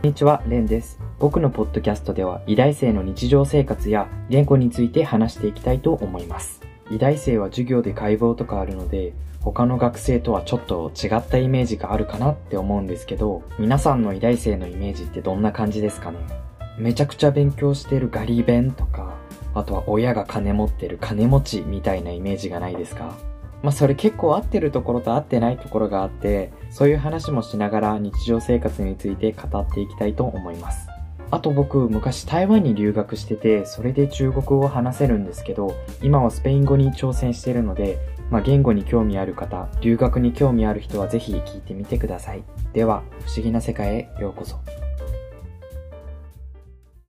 こんにちは、レンです。僕のポッドキャストでは、医大生の日常生活や言語について話していきたいと思います。医大生は授業で解剖とかあるので、他の学生とはちょっと違ったイメージがあるかなって思うんですけど、皆さんの医大生のイメージってどんな感じですかね？めちゃくちゃ勉強してるガリ勉とか、あとは親が金持ってる金持ちみたいなイメージがないですか？まあそれ結構合ってるところと合ってないところがあって、そういう話もしながら日常生活について語っていきたいと思います。あと僕、昔台湾に留学してて、それで中国語を話せるんですけど、今はスペイン語に挑戦してるので、まあ言語に興味ある方、留学に興味ある人はぜひ聞いてみてください。では、不思議な世界へようこそ。